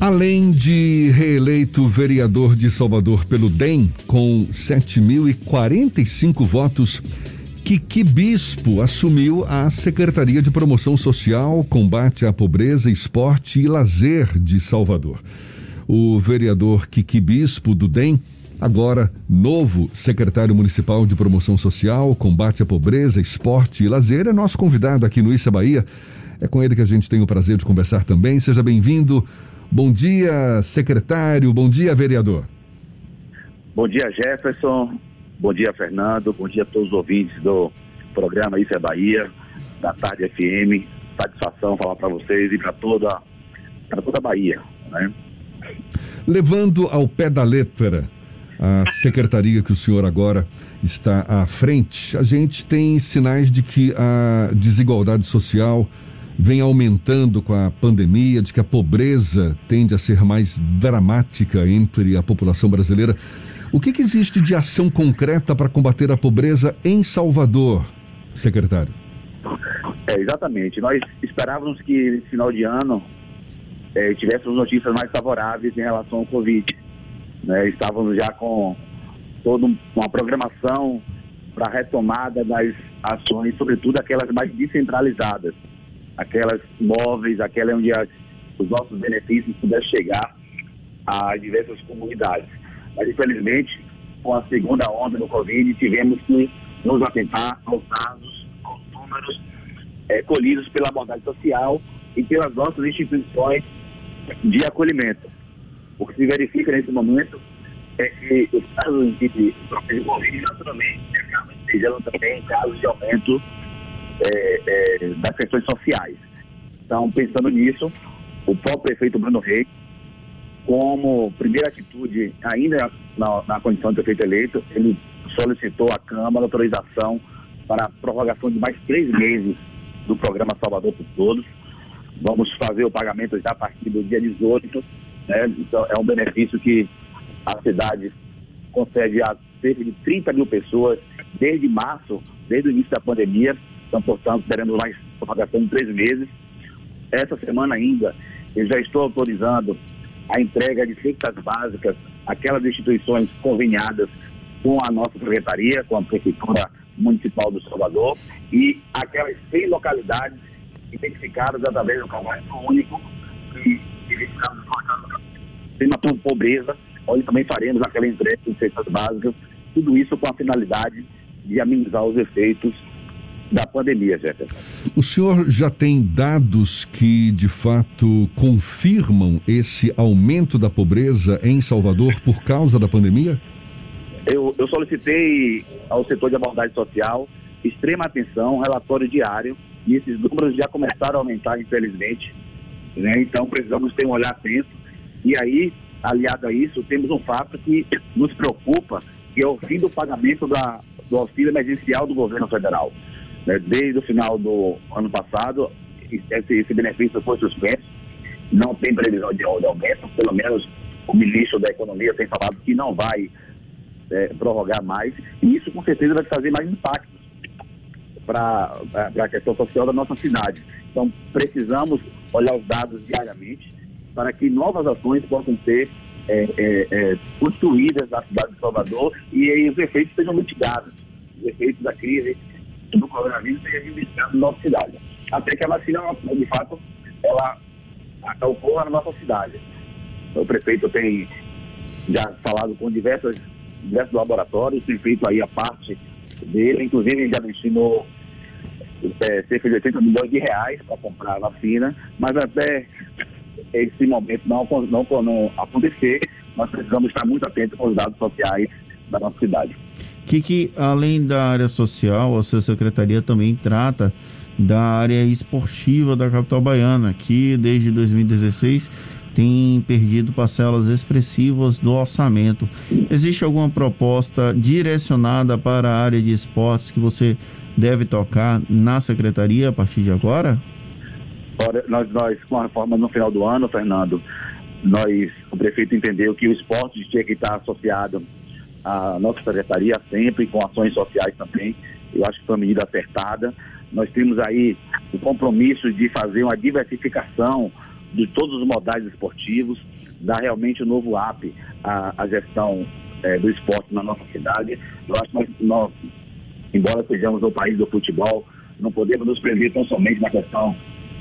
Além de reeleito vereador de Salvador pelo DEM, com 7.045 votos, Kiki Bispo assumiu a Secretaria de Promoção Social, Combate à Pobreza, Esporte e Lazer de Salvador. O vereador Kiki Bispo do DEM, agora novo secretário municipal de Promoção Social, Combate à Pobreza, Esporte e Lazer, é nosso convidado aqui no Issa Bahia. É com ele que a gente tem o prazer de conversar também. Seja bem-vindo. Bom dia, secretário. Bom dia, vereador. Bom dia, Jefferson. Bom dia, Fernando. Bom dia a todos os ouvintes do programa Isso é Bahia, da Tarde FM. Satisfação falar para vocês e para toda, toda a Bahia. Né? Levando ao pé da letra a secretaria que o senhor agora está à frente, a gente tem sinais de que a desigualdade social vem aumentando com a pandemia, de que a pobreza tende a ser mais dramática entre a população brasileira. O que, que existe de ação concreta para combater a pobreza em Salvador, secretário? É, exatamente. Nós esperávamos que no final de ano é, tivéssemos notícias mais favoráveis em relação ao Covid. Né? Estávamos já com toda uma programação para a retomada das ações, sobretudo aquelas mais descentralizadas aquelas móveis, aquela onde as, os nossos benefícios pudessem chegar a diversas comunidades. Mas, infelizmente, com a segunda onda do Covid, tivemos que nos atentar aos dados, aos números é, colhidos pela abordagem social e pelas nossas instituições de acolhimento. O que se verifica nesse momento é que os casos de, de Covid, naturalmente, acabam sejam também casos de aumento é, é, das questões sociais. Então, pensando nisso, o próprio prefeito Bruno Reis, como primeira atitude, ainda na, na condição de prefeito eleito, ele solicitou à Câmara autorização para a prorrogação de mais três meses do programa Salvador por Todos. Vamos fazer o pagamento já a partir do dia 18. Né? Então, é um benefício que a cidade concede a cerca de 30 mil pessoas desde março, desde o início da pandemia. Então, portanto, teremos mais prorrogação de três meses. Essa semana ainda, eu já estou autorizando a entrega de cestas básicas àquelas instituições conveniadas com a nossa secretaria, com a Prefeitura Municipal do Salvador, e aquelas 100 localidades identificadas através do cadastro único que identificamos tema por pobreza, onde também faremos aquela entrega de cestas básicas, tudo isso com a finalidade de amenizar os efeitos da pandemia, Jefferson. O senhor já tem dados que, de fato, confirmam esse aumento da pobreza em Salvador por causa da pandemia? Eu, eu solicitei ao setor de abordagem social extrema atenção, relatório diário, e esses números já começaram a aumentar, infelizmente. Né? Então, precisamos ter um olhar atento. E aí, aliado a isso, temos um fato que nos preocupa, que é o fim do pagamento da, do auxílio emergencial do governo federal. Né? Desde o final do ano passado, esse, esse benefício foi suspenso, não tem previsão de, de aumento, pelo menos o ministro da Economia tem falado que não vai é, prorrogar mais, e isso com certeza vai trazer mais impactos para a questão social da nossa cidade. Então, precisamos olhar os dados diariamente para que novas ações possam ser é, é, é, construídas na cidade de Salvador e, e os efeitos sejam mitigados, os efeitos da crise do coronavírus seja administrado na nossa cidade. Até que a vacina, de fato, ela ocorra na nossa cidade. O prefeito tem já falado com diversos, diversos laboratórios, tem feito aí a parte dele, inclusive já destinou é, cerca de 80 milhões de reais para comprar a vacina, mas até esse momento não, não, não acontecer, nós precisamos estar muito atentos com os dados sociais da nossa cidade que, que além da área social, a sua secretaria também trata da área esportiva da capital baiana, que desde 2016 tem perdido parcelas expressivas do orçamento. Existe alguma proposta direcionada para a área de esportes que você deve tocar na secretaria a partir de agora? Olha, nós, nós com a reforma no final do ano, Fernando, nós, o prefeito entendeu que o esporte tinha que estar associado a nossa secretaria sempre com ações sociais também. Eu acho que foi uma medida acertada. Nós temos aí o compromisso de fazer uma diversificação de todos os modais esportivos. dar realmente um novo app à, à gestão é, do esporte na nossa cidade. Eu acho que nós, nós, embora sejamos o país do futebol, não podemos nos prender tão somente na questão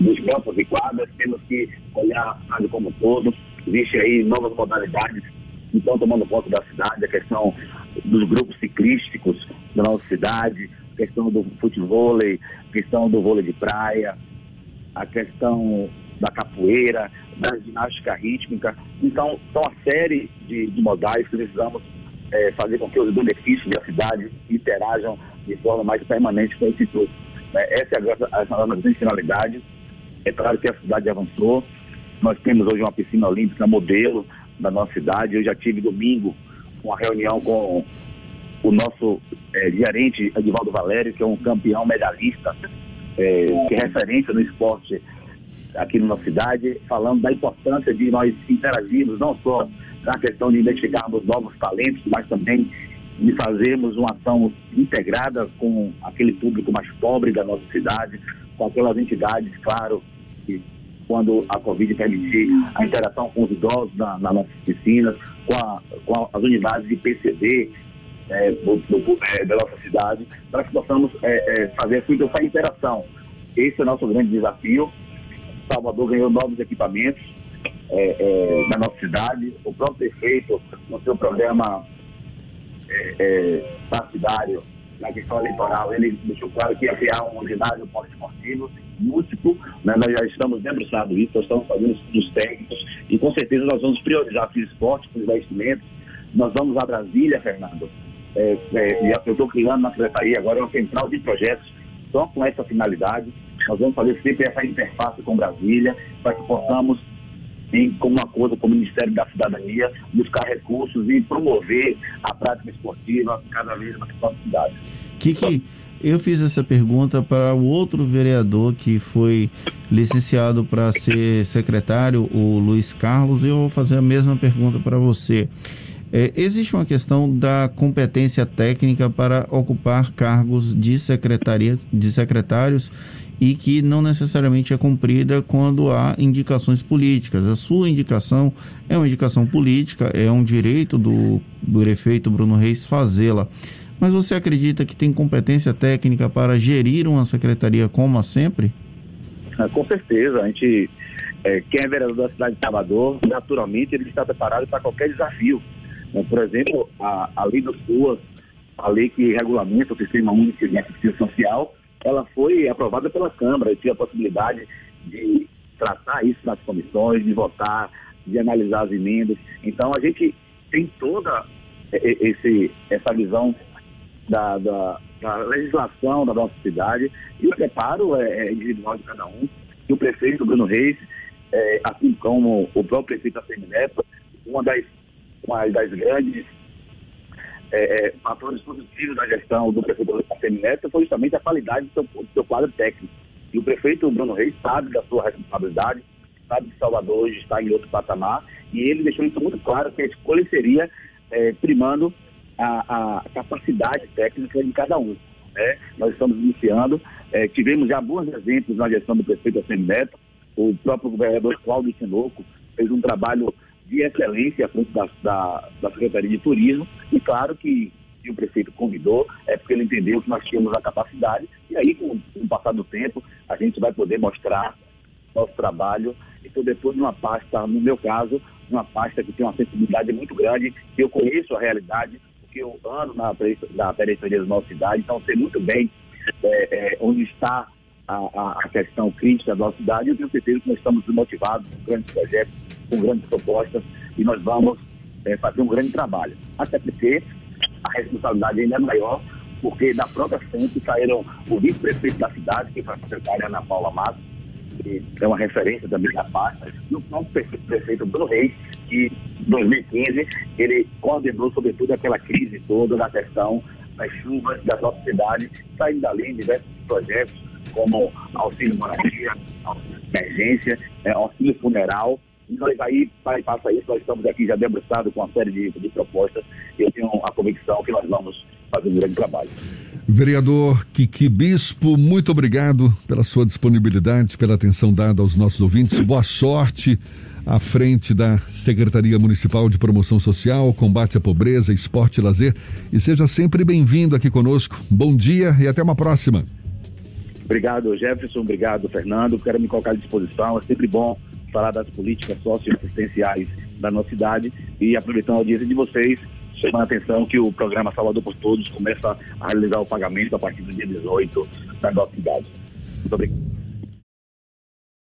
dos campos e quadras, temos que olhar a cidade como um todo. Existem aí novas modalidades estão tomando conta da cidade, a questão dos grupos ciclísticos da nossa cidade, a questão do futebol, a questão do vôlei de praia, a questão da capoeira, da ginástica rítmica. Então, são uma série de, de modais que precisamos é, fazer com que os benefícios da cidade interajam de forma mais permanente com tudo. É, essa é a, a, a nossa finalidade. É claro que a cidade avançou. Nós temos hoje uma piscina olímpica modelo da nossa cidade. Eu já tive domingo uma reunião com o nosso é, gerente Edivaldo Valério, que é um campeão medalhista, é, que é referência no esporte aqui na nossa cidade, falando da importância de nós interagirmos, não só na questão de identificarmos novos talentos, mas também de fazermos uma ação integrada com aquele público mais pobre da nossa cidade, com aquelas entidades, claro, que quando a Covid permitir a interação com os idosos na, nas nossas piscinas, com, a, com as unidades de PCD é, do, do, é, da nossa cidade, para que possamos é, é fazer essa interação. Esse é o nosso grande desafio. Salvador ganhou novos equipamentos é, é, na nossa cidade. O próprio prefeito, no seu programa partidário, na questão eleitoral, ele deixou claro que ia criar um ginásio poliesportivo múltiplo, né? nós já estamos debruçados isso, nós estamos fazendo estudos técnicos e com certeza nós vamos priorizar o esporte, os investimentos. Nós vamos a Brasília, Fernando. É, é, eu estou criando na Secretaria agora uma central de projetos só com essa finalidade. Nós vamos fazer sempre essa interface com Brasília para que possamos em como acordo com o Ministério da Cidadania, buscar recursos e promover a prática esportiva cada vez mais na cidade. Kiki, eu fiz essa pergunta para o outro vereador que foi licenciado para ser secretário, o Luiz Carlos, e eu vou fazer a mesma pergunta para você. É, existe uma questão da competência técnica para ocupar cargos de, secretaria, de secretários e que não necessariamente é cumprida quando há indicações políticas. A sua indicação é uma indicação política, é um direito do, do prefeito Bruno Reis fazê-la. Mas você acredita que tem competência técnica para gerir uma secretaria como a sempre? Ah, com certeza. A gente, é, quem é vereador da cidade de Salvador, naturalmente ele está preparado para qualquer desafio. Né? Por exemplo, a, a lei dos ruas, a lei que regulamenta o sistema único de assistência social, ela foi aprovada pela Câmara. Eu tive a possibilidade de tratar isso nas comissões, de votar, de analisar as emendas. Então a gente tem toda esse, essa visão da, da, da, legislação da nossa cidade e o preparo é, é individual de cada um. E o prefeito Bruno Reis, é, assim como o próprio prefeito Assemi Neto, uma das, uma das grandes é, é, fatores positivos da gestão do prefeito Assemi Neto foi justamente a qualidade do seu, do seu quadro técnico. E o prefeito Bruno Reis sabe da sua responsabilidade, sabe que Salvador hoje está em outro patamar, e ele deixou isso muito claro, que a escolha seria é, primando a, a capacidade técnica de cada um. Né? Nós estamos iniciando, é, tivemos já bons exemplos na gestão do prefeito Assemi Neto, o próprio governador Cláudio Tinoco fez um trabalho de excelência à frente da, da, da, Secretaria de Turismo, e claro que o prefeito convidou, é porque ele entendeu que nós tínhamos a capacidade, e aí, com, com o passar do tempo, a gente vai poder mostrar nosso trabalho, então depois de uma pasta, no meu caso, uma pasta que tem uma sensibilidade muito grande, eu conheço a realidade, porque eu ando na, na periferia da nossa cidade, então sei muito bem é, é, onde está a, a, questão crítica da nossa cidade. Eu tenho certeza que nós estamos motivados com grandes projetos, com grandes propostas e nós vamos é, fazer um grande trabalho. Até porque a responsabilidade ainda é maior, porque da própria frente saíram o vice-prefeito da cidade, que foi a secretária Ana Paula Matos, que é uma referência também da pasta, e o próprio prefeito Bruno Reis, que em 2015 ele coordenou sobretudo aquela crise toda da questão das chuvas da nossa cidade, saindo dali diversos projetos como auxílio moradia, auxílio emergência, é, auxílio funeral. E nós aí, para passa isso, nós estamos aqui já debruçados com uma série de, de propostas eu tenho a convicção que nós vamos fazer um grande trabalho. Vereador Kiki Bispo, muito obrigado pela sua disponibilidade, pela atenção dada aos nossos ouvintes. Boa sorte à frente da Secretaria Municipal de Promoção Social, Combate à Pobreza, Esporte e Lazer. E seja sempre bem-vindo aqui conosco. Bom dia e até uma próxima. Obrigado, Jefferson. Obrigado, Fernando. Quero me colocar à disposição. É sempre bom falar das políticas socioassistenciais da nossa cidade e aproveitando a audiência de vocês, chamando a atenção que o programa Salvador por Todos começa a realizar o pagamento a partir do dia 18 da nossa cidade. Muito obrigado.